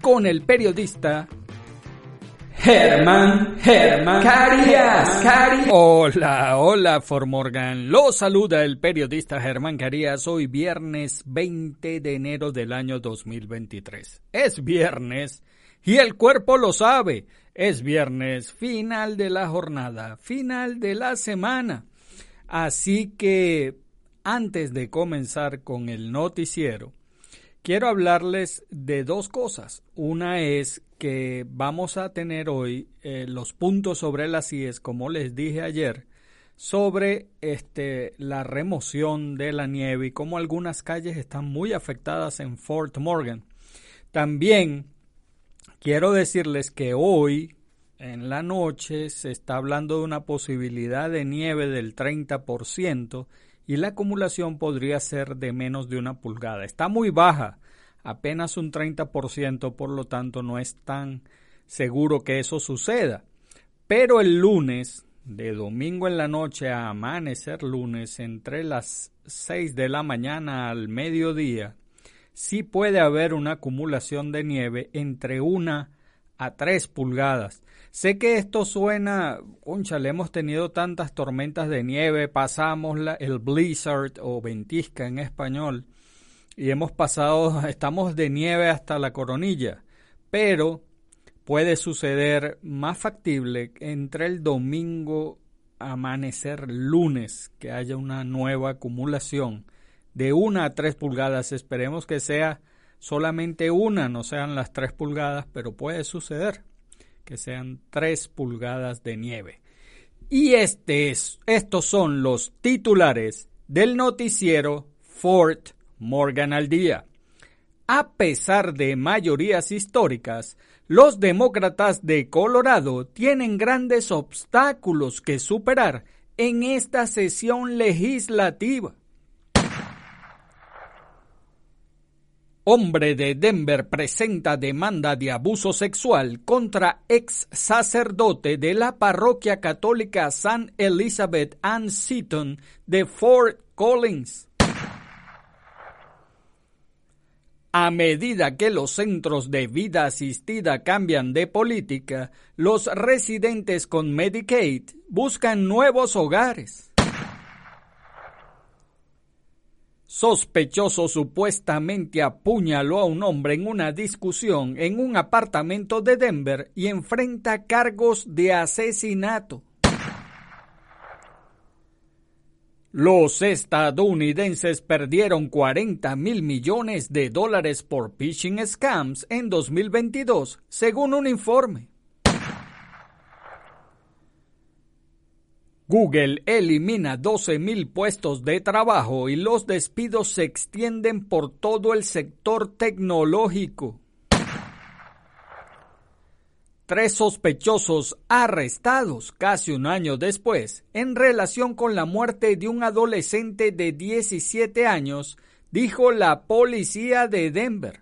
con el periodista Germán, Germán Carías, Carías. Hola, hola Formorgan. Lo saluda el periodista Germán Carías hoy viernes 20 de enero del año 2023. Es viernes y el cuerpo lo sabe. Es viernes, final de la jornada, final de la semana. Así que antes de comenzar con el noticiero, quiero hablarles de dos cosas. Una es que vamos a tener hoy eh, los puntos sobre las IES, como les dije ayer, sobre este, la remoción de la nieve y cómo algunas calles están muy afectadas en Fort Morgan. También quiero decirles que hoy en la noche se está hablando de una posibilidad de nieve del 30% y la acumulación podría ser de menos de una pulgada. Está muy baja apenas un 30%, por lo tanto no es tan seguro que eso suceda. Pero el lunes, de domingo en la noche a amanecer lunes, entre las 6 de la mañana al mediodía, sí puede haber una acumulación de nieve entre 1 a 3 pulgadas. Sé que esto suena, concha, le hemos tenido tantas tormentas de nieve, pasamos la, el blizzard o ventisca en español, y hemos pasado, estamos de nieve hasta la coronilla, pero puede suceder más factible entre el domingo amanecer lunes que haya una nueva acumulación de una a tres pulgadas. Esperemos que sea solamente una, no sean las tres pulgadas, pero puede suceder que sean tres pulgadas de nieve. Y este es, estos son los titulares del noticiero Fort Morgan al día. A pesar de mayorías históricas, los demócratas de Colorado tienen grandes obstáculos que superar en esta sesión legislativa. Hombre de Denver presenta demanda de abuso sexual contra ex sacerdote de la parroquia católica San Elizabeth Ann Seaton de Fort Collins. A medida que los centros de vida asistida cambian de política, los residentes con Medicaid buscan nuevos hogares. Sospechoso supuestamente apuñaló a un hombre en una discusión en un apartamento de Denver y enfrenta cargos de asesinato. Los estadounidenses perdieron 40 mil millones de dólares por phishing scams en 2022, según un informe. Google elimina 12 mil puestos de trabajo y los despidos se extienden por todo el sector tecnológico tres sospechosos arrestados casi un año después en relación con la muerte de un adolescente de 17 años, dijo la policía de Denver.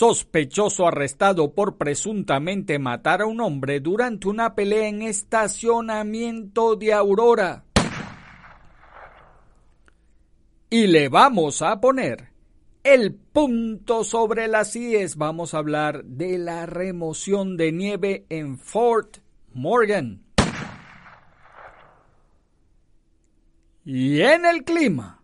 Sospechoso arrestado por presuntamente matar a un hombre durante una pelea en estacionamiento de Aurora. Y le vamos a poner el punto sobre las IES. Vamos a hablar de la remoción de nieve en Fort Morgan. Y en el clima,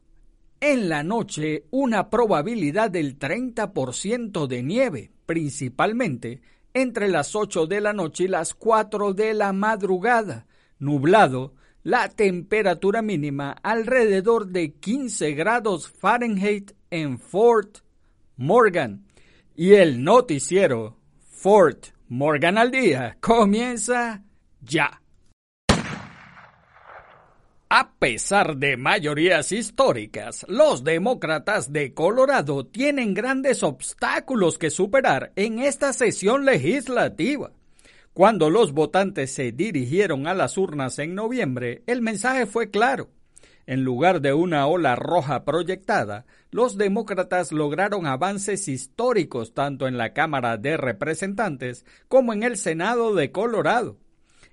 en la noche una probabilidad del 30% de nieve, principalmente entre las 8 de la noche y las 4 de la madrugada. Nublado, la temperatura mínima alrededor de 15 grados Fahrenheit en Fort Morgan. Y el noticiero Fort Morgan al día comienza ya. A pesar de mayorías históricas, los demócratas de Colorado tienen grandes obstáculos que superar en esta sesión legislativa. Cuando los votantes se dirigieron a las urnas en noviembre, el mensaje fue claro. En lugar de una ola roja proyectada, los demócratas lograron avances históricos tanto en la Cámara de Representantes como en el Senado de Colorado.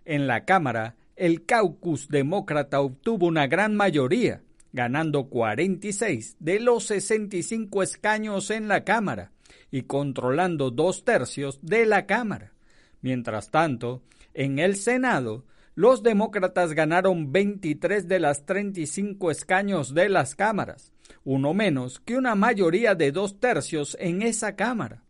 En la Cámara, el caucus demócrata obtuvo una gran mayoría, ganando 46 de los 65 escaños en la Cámara y controlando dos tercios de la Cámara. Mientras tanto, en el Senado, los demócratas ganaron 23 de las 35 escaños de las cámaras, uno menos que una mayoría de dos tercios en esa Cámara.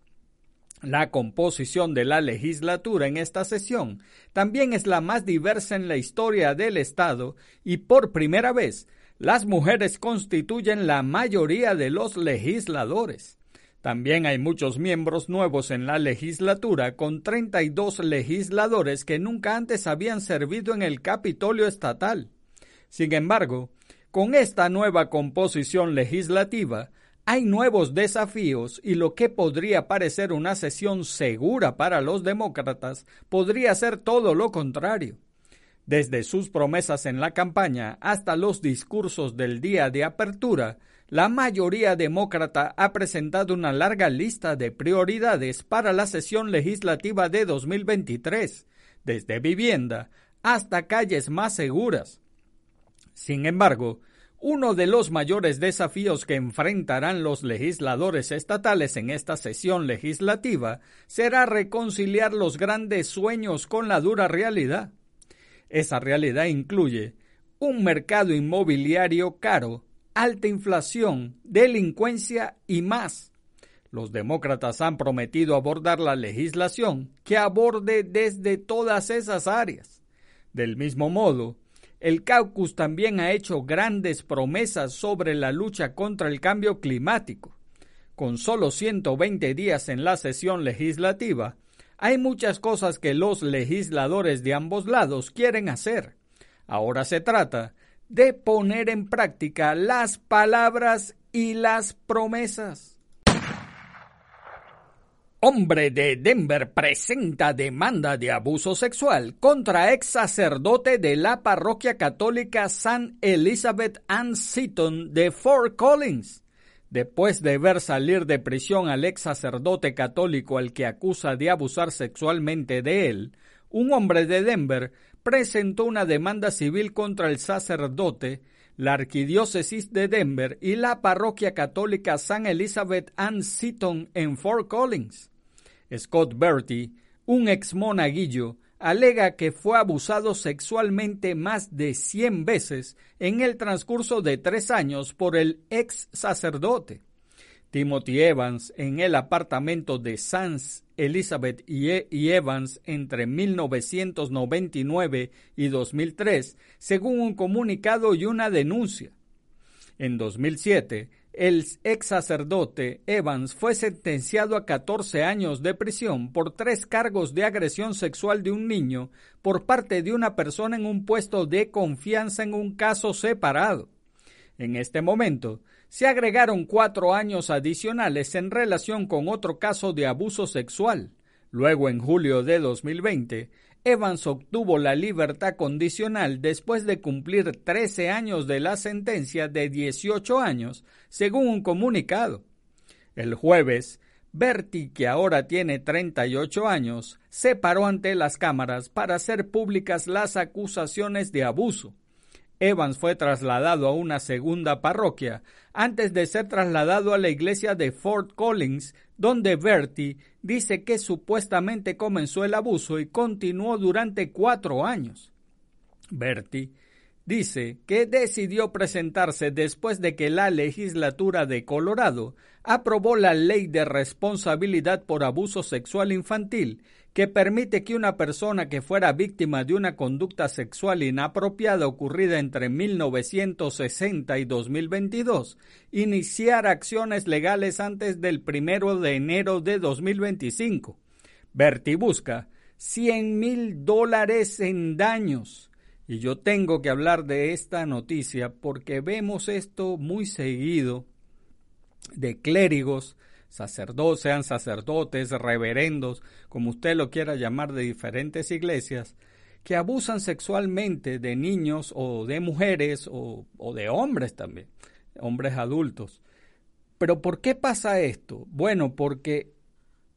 La composición de la legislatura en esta sesión también es la más diversa en la historia del Estado y por primera vez las mujeres constituyen la mayoría de los legisladores. También hay muchos miembros nuevos en la legislatura, con 32 legisladores que nunca antes habían servido en el Capitolio estatal. Sin embargo, con esta nueva composición legislativa, hay nuevos desafíos y lo que podría parecer una sesión segura para los demócratas podría ser todo lo contrario. Desde sus promesas en la campaña hasta los discursos del día de apertura, la mayoría demócrata ha presentado una larga lista de prioridades para la sesión legislativa de 2023, desde vivienda hasta calles más seguras. Sin embargo, uno de los mayores desafíos que enfrentarán los legisladores estatales en esta sesión legislativa será reconciliar los grandes sueños con la dura realidad. Esa realidad incluye un mercado inmobiliario caro, alta inflación, delincuencia y más. Los demócratas han prometido abordar la legislación que aborde desde todas esas áreas. Del mismo modo, el caucus también ha hecho grandes promesas sobre la lucha contra el cambio climático. Con solo 120 días en la sesión legislativa, hay muchas cosas que los legisladores de ambos lados quieren hacer. Ahora se trata de poner en práctica las palabras y las promesas. Hombre de Denver presenta demanda de abuso sexual contra ex sacerdote de la parroquia católica San Elizabeth Ann Seaton de Fort Collins. Después de ver salir de prisión al ex sacerdote católico al que acusa de abusar sexualmente de él, un hombre de Denver presentó una demanda civil contra el sacerdote, la arquidiócesis de Denver y la parroquia católica San Elizabeth Ann Seaton en Fort Collins. Scott Bertie, un ex monaguillo, alega que fue abusado sexualmente más de 100 veces en el transcurso de tres años por el ex sacerdote. Timothy Evans en el apartamento de Sans Elizabeth e-, y Evans entre 1999 y 2003, según un comunicado y una denuncia. En 2007, el ex sacerdote Evans fue sentenciado a 14 años de prisión por tres cargos de agresión sexual de un niño por parte de una persona en un puesto de confianza en un caso separado. En este momento, se agregaron cuatro años adicionales en relación con otro caso de abuso sexual. Luego, en julio de 2020, Evans obtuvo la libertad condicional después de cumplir 13 años de la sentencia de 18 años, según un comunicado. El jueves, Bertie, que ahora tiene 38 años, se paró ante las cámaras para hacer públicas las acusaciones de abuso. Evans fue trasladado a una segunda parroquia antes de ser trasladado a la iglesia de Fort Collins, donde Bertie dice que supuestamente comenzó el abuso y continuó durante cuatro años. Bertie dice que decidió presentarse después de que la legislatura de Colorado aprobó la ley de responsabilidad por abuso sexual infantil que permite que una persona que fuera víctima de una conducta sexual inapropiada ocurrida entre 1960 y 2022 iniciara acciones legales antes del primero de enero de 2025. Berti busca 100 mil dólares en daños. Y yo tengo que hablar de esta noticia porque vemos esto muy seguido de clérigos sacerdotes, sean sacerdotes, reverendos, como usted lo quiera llamar, de diferentes iglesias, que abusan sexualmente de niños o de mujeres o, de hombres también, hombres adultos. Pero ¿por qué pasa esto? Bueno, porque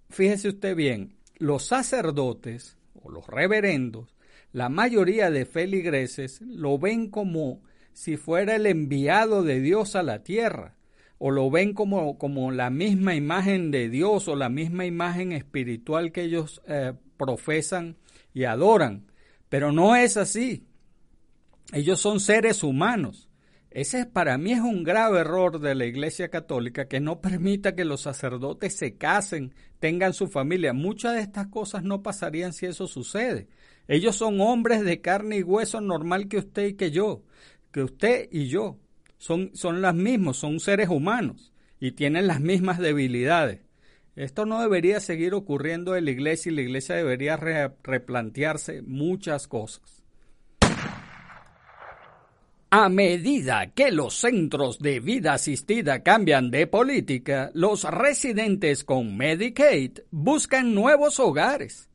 fíjese usted bien, los sacerdotes o los reverendos, la mayoría de feligreses lo ven como si fuera el enviado de Dios a la tierra o lo ven como, como la misma imagen de Dios o la misma imagen espiritual que ellos eh, profesan y adoran. Pero no es así. Ellos son seres humanos. Ese para mí es un grave error de la Iglesia Católica que no permita que los sacerdotes se casen, tengan su familia. Muchas de estas cosas no pasarían si eso sucede. Ellos son hombres de carne y hueso normal que usted y que yo, que usted y yo son, son las mismas, son seres humanos y tienen las mismas debilidades. Esto no debería seguir ocurriendo en la iglesia y la iglesia debería replantearse muchas cosas. A medida que los centros de vida asistida cambian de política, los residentes con Medicaid buscan nuevos hogares.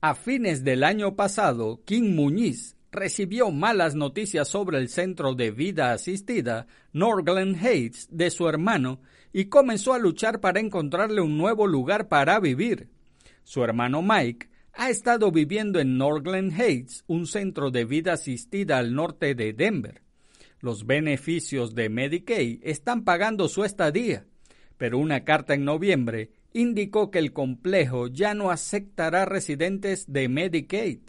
A fines del año pasado, Kim Muñiz, recibió malas noticias sobre el centro de vida asistida Norglen Heights de su hermano y comenzó a luchar para encontrarle un nuevo lugar para vivir. Su hermano Mike ha estado viviendo en Norglen Heights, un centro de vida asistida al norte de Denver. Los beneficios de Medicaid están pagando su estadía, pero una carta en noviembre indicó que el complejo ya no aceptará residentes de Medicaid.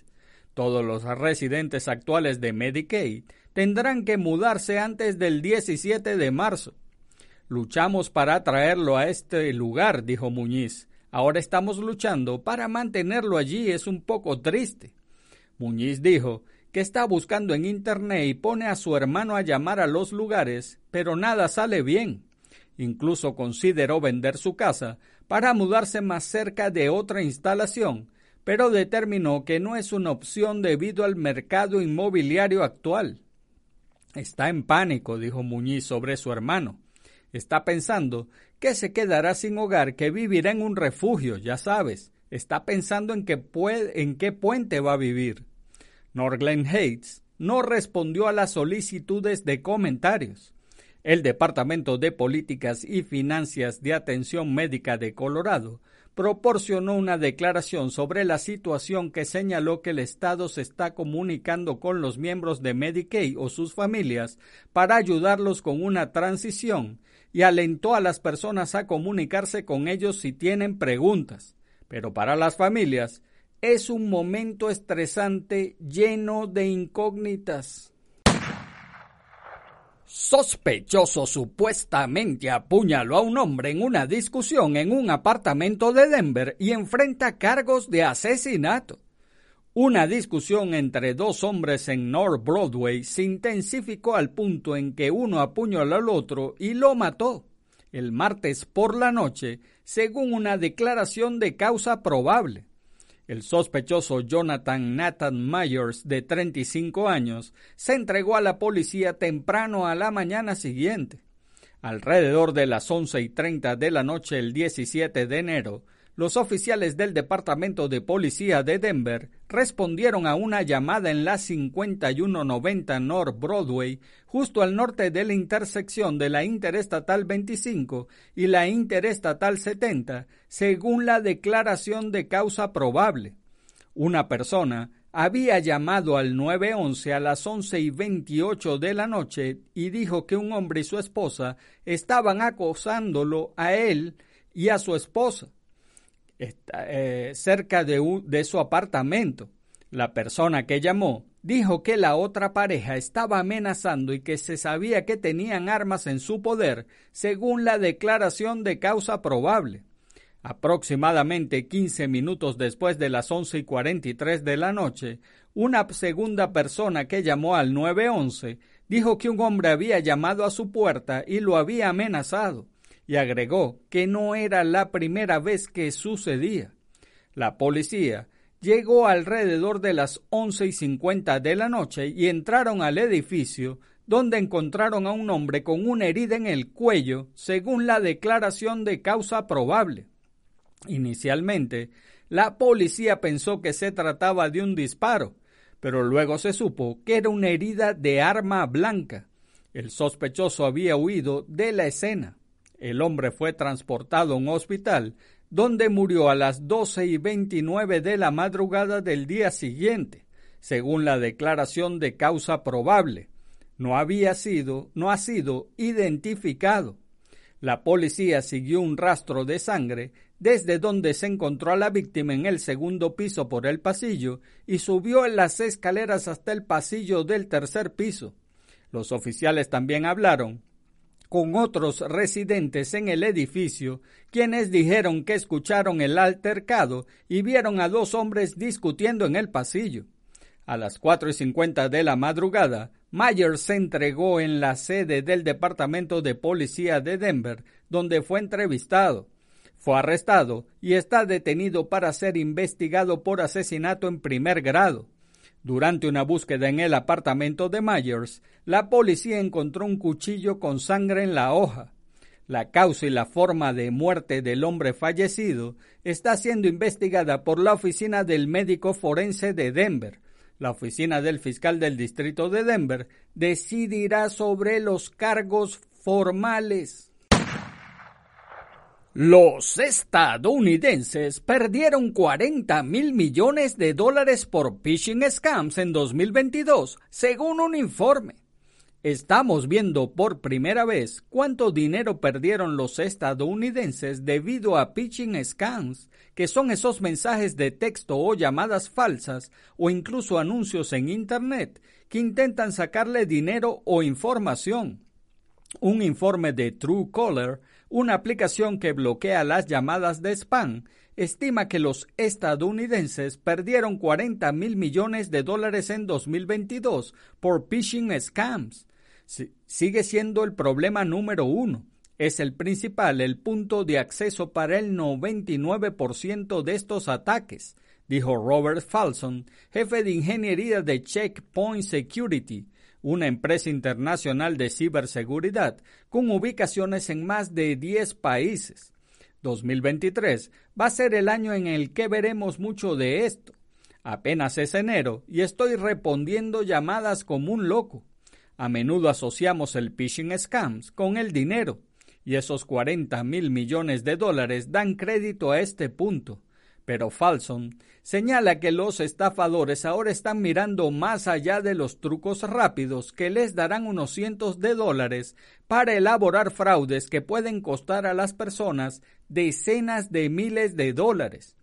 Todos los residentes actuales de Medicaid tendrán que mudarse antes del 17 de marzo. Luchamos para traerlo a este lugar, dijo Muñiz. Ahora estamos luchando para mantenerlo allí. Es un poco triste. Muñiz dijo que está buscando en Internet y pone a su hermano a llamar a los lugares, pero nada sale bien. Incluso consideró vender su casa para mudarse más cerca de otra instalación pero determinó que no es una opción debido al mercado inmobiliario actual. Está en pánico, dijo Muñiz sobre su hermano. Está pensando que se quedará sin hogar, que vivirá en un refugio, ya sabes. Está pensando en, qué puente va a vivir. Norglen Hates no respondió a las solicitudes de comentarios. El Departamento de Políticas y Finanzas de Atención Médica de Colorado proporcionó una declaración sobre la situación que señaló que el Estado se está comunicando con los miembros de Medicaid o sus familias para ayudarlos con una transición y alentó a las personas a comunicarse con ellos si tienen preguntas. Pero para las familias es un momento estresante lleno de incógnitas. Sospechoso supuestamente apuñaló a un hombre en una discusión en un apartamento de Denver y enfrenta cargos de asesinato. Una discusión entre dos hombres en North Broadway se intensificó al punto en que uno apuñaló al otro y lo mató el martes por la noche, según una declaración de causa probable. El sospechoso Jonathan Nathan Myers, de 35 años, se entregó a la policía temprano a la mañana siguiente. Alrededor de las once y treinta de la noche el 17 de enero, los oficiales del Departamento de Policía de Denver respondieron a una llamada en la 5190 North Broadway, justo al norte de la intersección de la Interestatal 25 y la Interestatal 70, según la declaración de causa probable. Una persona había llamado al 911 a las 11 y 28 de la noche y dijo que un hombre y su esposa estaban acosándolo a él y a su esposa. Eh, cerca de, de su apartamento. La persona que llamó dijo que la otra pareja estaba amenazando y que se sabía que tenían armas en su poder, según la declaración de causa probable. Aproximadamente 15 minutos después de las 11 y 43 de la noche, una segunda persona que llamó al 911 dijo que un hombre había llamado a su puerta y lo había amenazado, y agregó que no era la primera vez que sucedía. La policía llegó alrededor de las once y cincuenta de la noche y entraron al edificio donde encontraron a un hombre con una herida en el cuello, según la declaración de causa probable. Inicialmente, la policía pensó que se trataba de un disparo, pero luego se supo que era una herida de arma blanca. El sospechoso había huido de la escena. El hombre fue transportado a un hospital, donde murió a las doce y veintinueve de la madrugada del día siguiente, según la declaración de causa probable. No había sido, no ha sido identificado. La policía siguió un rastro de sangre desde donde se encontró a la víctima en el segundo piso por el pasillo y subió en las escaleras hasta el pasillo del tercer piso. Los oficiales también hablaron con otros residentes en el edificio, quienes dijeron que escucharon el altercado y vieron a dos hombres discutiendo en el pasillo. A las cuatro y cincuenta de la madrugada, Myers se entregó en la sede del Departamento de Policía de Denver, donde fue entrevistado. Fue arrestado y está detenido para ser investigado por asesinato en primer grado. Durante una búsqueda en el apartamento de Myers, la policía encontró un cuchillo con sangre en la hoja. La causa y la forma de muerte del hombre fallecido está siendo investigada por la Oficina del Médico Forense de Denver. La oficina del fiscal del distrito de Denver decidirá sobre los cargos formales. Los estadounidenses perdieron 40 mil millones de dólares por phishing scams en 2022, según un informe. Estamos viendo por primera vez cuánto dinero perdieron los estadounidenses debido a phishing scams, que son esos mensajes de texto o llamadas falsas o incluso anuncios en Internet que intentan sacarle dinero o información. Un informe de Truecaller una aplicación que bloquea las llamadas de spam, estima que los estadounidenses perdieron 40 mil millones de dólares en 2022 por phishing scams. sigue siendo el problema número uno. Es el principal, el punto de acceso para el 99% de estos ataques, dijo Robert Falson, jefe de ingeniería de Checkpoint Security, una empresa internacional de ciberseguridad con ubicaciones en más de 10 países. 2023 va a ser el año en el que veremos mucho de esto. Apenas es enero y estoy respondiendo llamadas como un loco. A menudo asociamos el phishing scams con el dinero, y esos 40 mil millones de dólares dan crédito a este punto. Pero Falson señala que los estafadores ahora están mirando más allá de los trucos rápidos que les darán unos cientos de dólares para elaborar fraudes que pueden costar a las personas decenas de miles de dólares.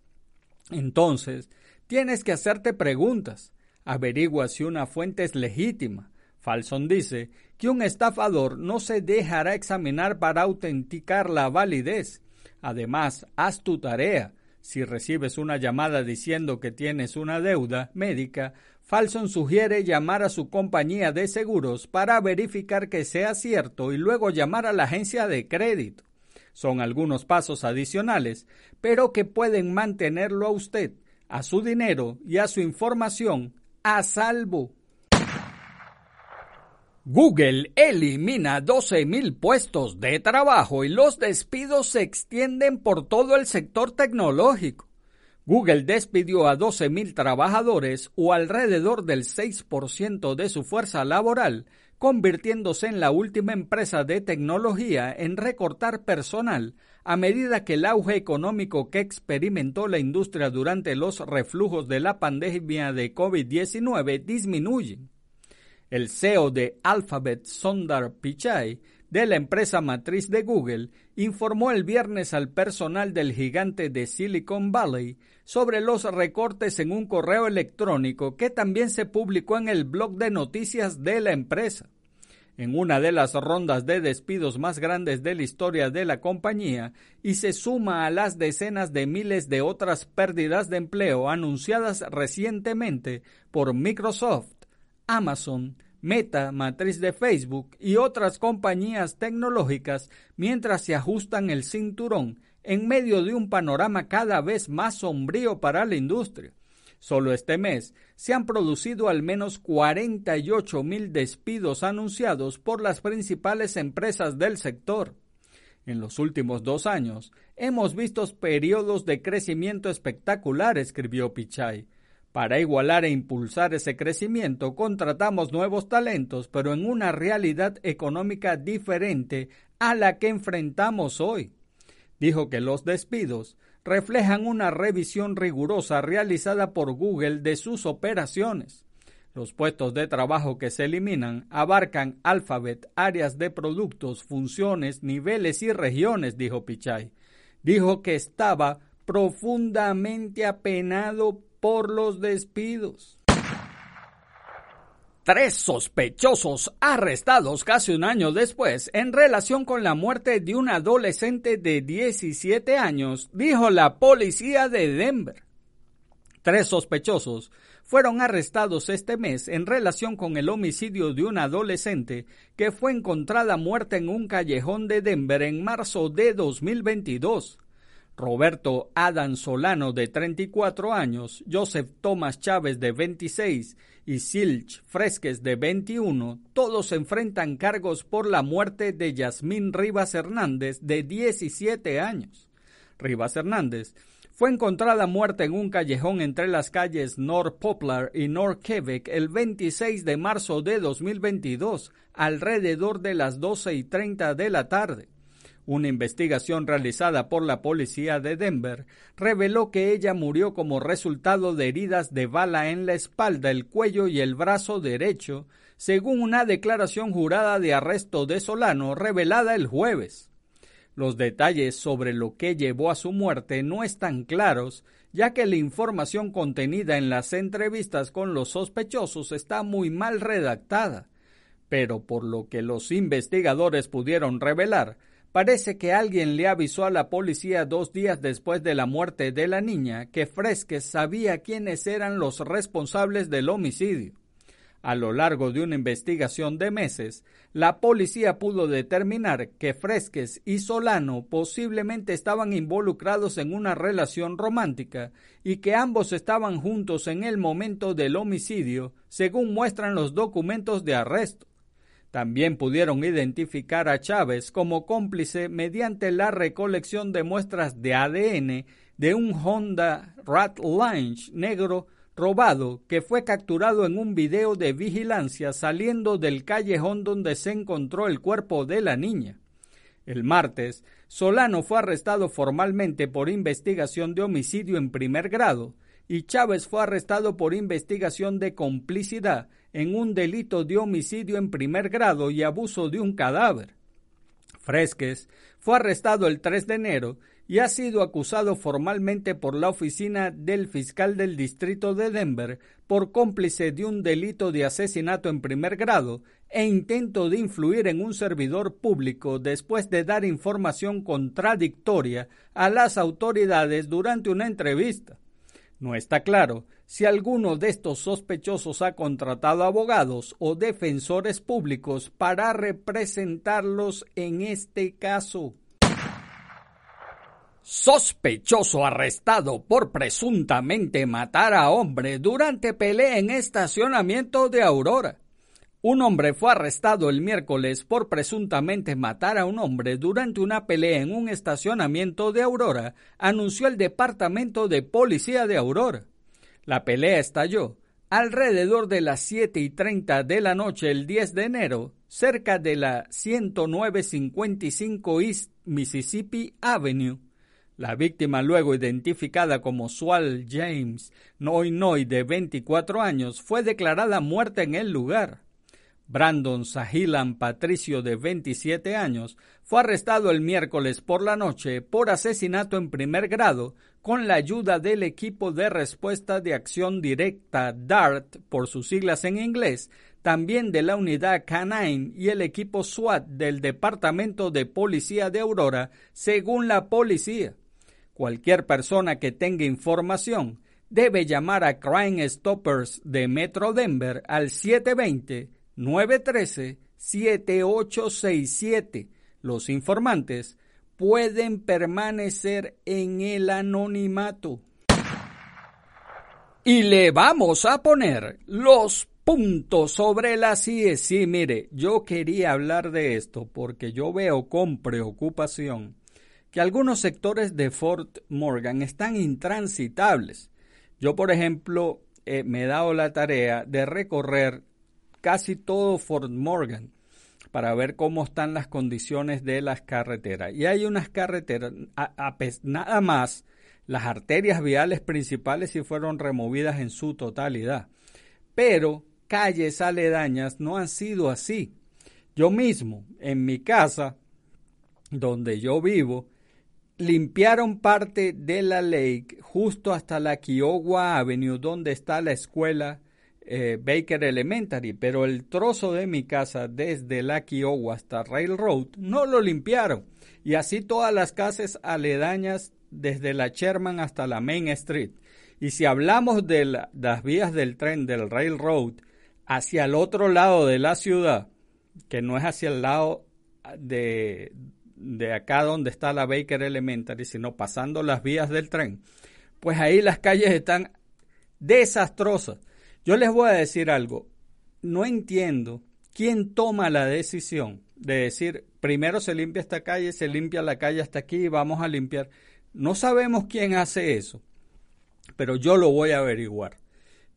Entonces, tienes que hacerte preguntas. Averigua si una fuente es legítima. Falson dice que un estafador no se dejará examinar para autenticar la validez. Además, haz tu tarea si recibes una llamada diciendo que tienes una deuda médica, Falson sugiere llamar a su compañía de seguros para verificar que sea cierto y luego llamar a la agencia de crédito. Son algunos pasos adicionales, pero que pueden mantenerlo a usted, a su dinero y a su información a salvo. Google elimina 12.000 puestos de trabajo y los despidos se extienden por todo el sector tecnológico. Google despidió a 12.000 trabajadores o alrededor del 6% de su fuerza laboral, convirtiéndose en la última empresa de tecnología en recortar personal a medida que el auge económico que experimentó la industria durante los reflujos de la pandemia de COVID-19 disminuye. El CEO de Alphabet, Sundar Pichai, de la empresa matriz de Google, informó el viernes al personal del gigante de Silicon Valley sobre los recortes en un correo electrónico que también se publicó en el blog de noticias de la empresa. en una de las rondas de despidos más grandes de la historia de la compañía y se suma a las decenas de miles de otras pérdidas de empleo anunciadas recientemente por Microsoft, Amazon, Meta, matriz de Facebook y otras compañías tecnológicas mientras se ajustan el cinturón en medio de un panorama cada vez más sombrío para la industria. Solo este mes se han producido al menos 48 mil despidos anunciados por las principales empresas del sector. En los últimos dos años hemos visto periodos de crecimiento espectacular, escribió Pichai. Para igualar e impulsar ese crecimiento contratamos nuevos talentos, pero en una realidad económica diferente a la que enfrentamos hoy. Dijo que los despidos reflejan una revisión rigurosa realizada por Google de sus operaciones. Los puestos de trabajo que se eliminan abarcan Alphabet, áreas de productos, funciones, niveles y regiones, dijo Pichai. Dijo que estaba profundamente apenado por los despidos. Tres sospechosos arrestados casi un año después en relación con la muerte de un adolescente de 17 años, dijo la policía de Denver. Tres sospechosos fueron arrestados este mes en relación con el homicidio de un adolescente que fue encontrada muerta en un callejón de Denver en marzo de 2022. Roberto Adam Solano de 34 años, Joseph Thomas Chávez de 26 y Silch Fresques de 21, todos enfrentan cargos por la muerte de Yasmín Rivas Hernández de 17 años. Rivas Hernández fue encontrada muerta en un callejón entre las calles North Poplar y North Quebec el 26 de marzo de 2022, alrededor de las 12 y 30 de la tarde. Una investigación realizada por la policía de Denver reveló que ella murió como resultado de heridas de bala en la espalda, el cuello y el brazo derecho, según una declaración jurada de arresto de Solano revelada el jueves. Los detalles sobre lo que llevó a su muerte no están claros, ya que la información contenida en las entrevistas con los sospechosos está muy mal redactada. Pero por lo que los investigadores pudieron revelar, Parece que alguien le avisó a la policía dos días después de la muerte de la niña que Fresques sabía quiénes eran los responsables del homicidio. A lo largo de una investigación de meses, la policía pudo determinar que Fresques y Solano posiblemente estaban involucrados en una relación romántica y que ambos estaban juntos en el momento del homicidio, según muestran los documentos de arresto. También pudieron identificar a Chávez como cómplice mediante la recolección de muestras de ADN de un Honda Rattlinge negro robado que fue capturado en un video de vigilancia saliendo del callejón donde se encontró el cuerpo de la niña. El martes, Solano fue arrestado formalmente por investigación de homicidio en primer grado y Chávez fue arrestado por investigación de complicidad en un delito de homicidio en primer grado y abuso de un cadáver. Fresques fue arrestado el 3 de enero y ha sido acusado formalmente por la oficina del fiscal del distrito de Denver por cómplice de un delito de asesinato en primer grado e intento de influir en un servidor público después de dar información contradictoria a las autoridades durante una entrevista. No está claro si alguno de estos sospechosos ha contratado abogados o defensores públicos para representarlos en este caso. Sospechoso arrestado por presuntamente matar a hombre durante pelea en estacionamiento de Aurora. Un hombre fue arrestado el miércoles por presuntamente matar a un hombre durante una pelea en un estacionamiento de Aurora, anunció el Departamento de Policía de Aurora. La pelea estalló alrededor de las 7 y 30 de la noche el 10 de enero, cerca de la 10955 East Mississippi Avenue. La víctima, luego identificada como Swal James Noy de 24 años, fue declarada muerta en el lugar. Brandon Sahilan Patricio, de 27 años, fue arrestado el miércoles por la noche por asesinato en primer grado con la ayuda del equipo de respuesta de acción directa DART, por sus siglas en inglés, también de la unidad Canine y el equipo SWAT del Departamento de Policía de Aurora, según la policía. Cualquier persona que tenga información debe llamar a Crime Stoppers de Metro Denver al 720-913-7867. Los informantes pueden permanecer en el anonimato. Y le vamos a poner los puntos sobre las IES. Sí, mire, yo quería hablar de esto porque yo veo con preocupación que algunos sectores de Fort Morgan están intransitables. Yo, por ejemplo, eh, me he dado la tarea de recorrer casi todo Fort Morgan para ver cómo están las condiciones de las carreteras. Y hay unas carreteras, nada más, las arterias viales principales sí fueron removidas en su totalidad. Pero calles aledañas no han sido así. Yo mismo, en mi casa, donde yo vivo, limpiaron parte de la lake justo hasta la Kiowa Avenue, donde está la escuela eh, Baker Elementary, pero el trozo de mi casa desde la Kiowa hasta Railroad no lo limpiaron. Y así todas las casas aledañas desde la Sherman hasta la Main Street. Y si hablamos de las vías del tren del Railroad hacia el otro lado de la ciudad, que no es hacia el lado de, de acá donde está la Baker Elementary, sino pasando las vías del tren, pues ahí las calles están desastrosas. Yo les voy a decir algo, no entiendo quién toma la decisión de decir, primero se limpia esta calle, se limpia la calle hasta aquí, vamos a limpiar. No sabemos quién hace eso, pero yo lo voy a averiguar.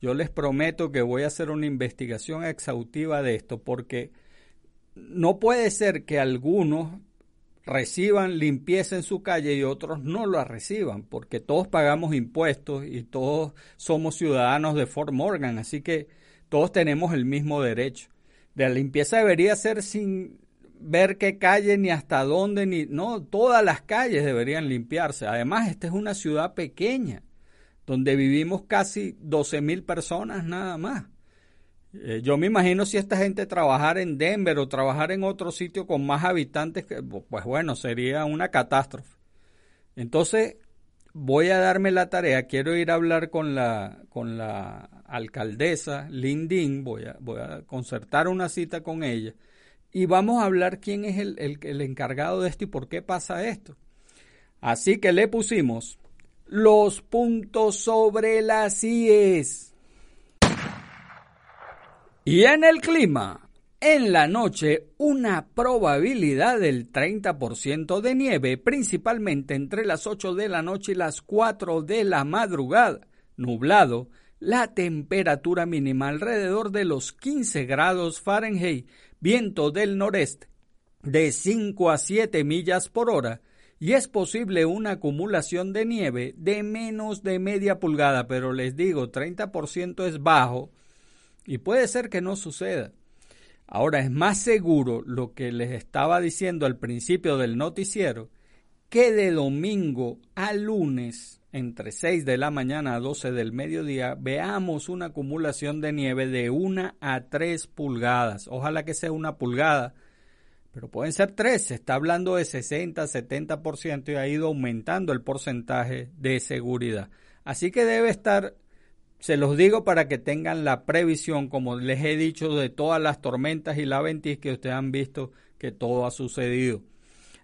Yo les prometo que voy a hacer una investigación exhaustiva de esto, porque no puede ser que algunos reciban limpieza en su calle y otros no la reciban, porque todos pagamos impuestos y todos somos ciudadanos de Fort Morgan, así que todos tenemos el mismo derecho. De la limpieza debería ser sin ver qué calle ni hasta dónde, ni no, todas las calles deberían limpiarse. Además, esta es una ciudad pequeña, donde vivimos casi 12 mil personas nada más. Eh, yo me imagino si esta gente trabajara en Denver o trabajar en otro sitio con más habitantes, pues bueno, sería una catástrofe. Entonces, voy a darme la tarea, quiero ir a hablar con la, con la alcaldesa Lindin, voy a, voy a concertar una cita con ella y vamos a hablar quién es el, el, el encargado de esto y por qué pasa esto. Así que le pusimos los puntos sobre las IES. Y en el clima, en la noche una probabilidad del 30% de nieve, principalmente entre las 8 de la noche y las 4 de la madrugada. Nublado, la temperatura mínima alrededor de los 15 grados Fahrenheit, viento del noreste de 5 a 7 millas por hora y es posible una acumulación de nieve de menos de media pulgada, pero les digo, 30% es bajo y puede ser que no suceda. Ahora es más seguro lo que les estaba diciendo al principio del noticiero, que de domingo a lunes, entre 6 de la mañana a 12 del mediodía, veamos una acumulación de nieve de 1 a 3 pulgadas. Ojalá que sea una pulgada, pero pueden ser 3. Se está hablando de 60, 70% y ha ido aumentando el porcentaje de seguridad. Así que debe estar se los digo para que tengan la previsión, como les he dicho, de todas las tormentas y la ventis que ustedes han visto que todo ha sucedido.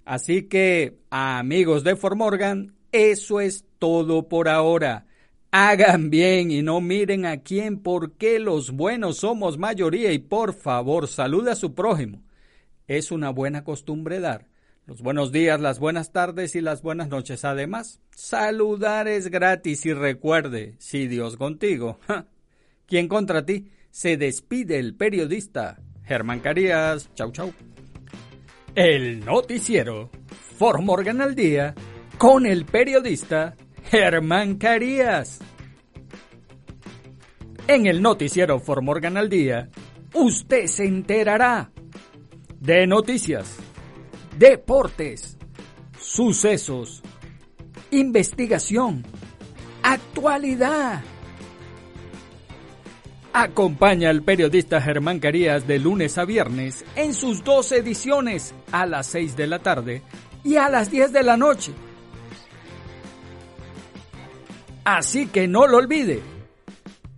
Así que, amigos de Formorgan, eso es todo por ahora. Hagan bien y no miren a quién porque los buenos somos mayoría y por favor saluda a su prójimo. Es una buena costumbre dar los buenos días, las buenas tardes y las buenas noches. Además, saludar es gratis y recuerde, si Dios contigo, ¿quién contra ti? Se despide el periodista Germán Carías. Chau, chau. El noticiero Formorgan al día con el periodista Germán Carías. En el noticiero Formorgan al día, usted se enterará de noticias deportes, sucesos, investigación, actualidad, Acompaña al periodista Germán Carías de lunes a viernes en sus dos ediciones a las 6 de la tarde y a las 10 de la noche. Así que no lo olvide.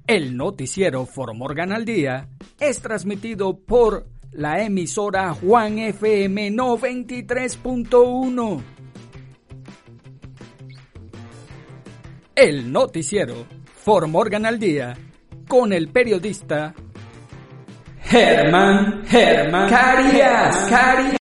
El noticiero Formorgan al Día es transmitido por la emisora Juan FM 93.1. El noticiero Formorgan al Día con el periodista Germán Germán Carías.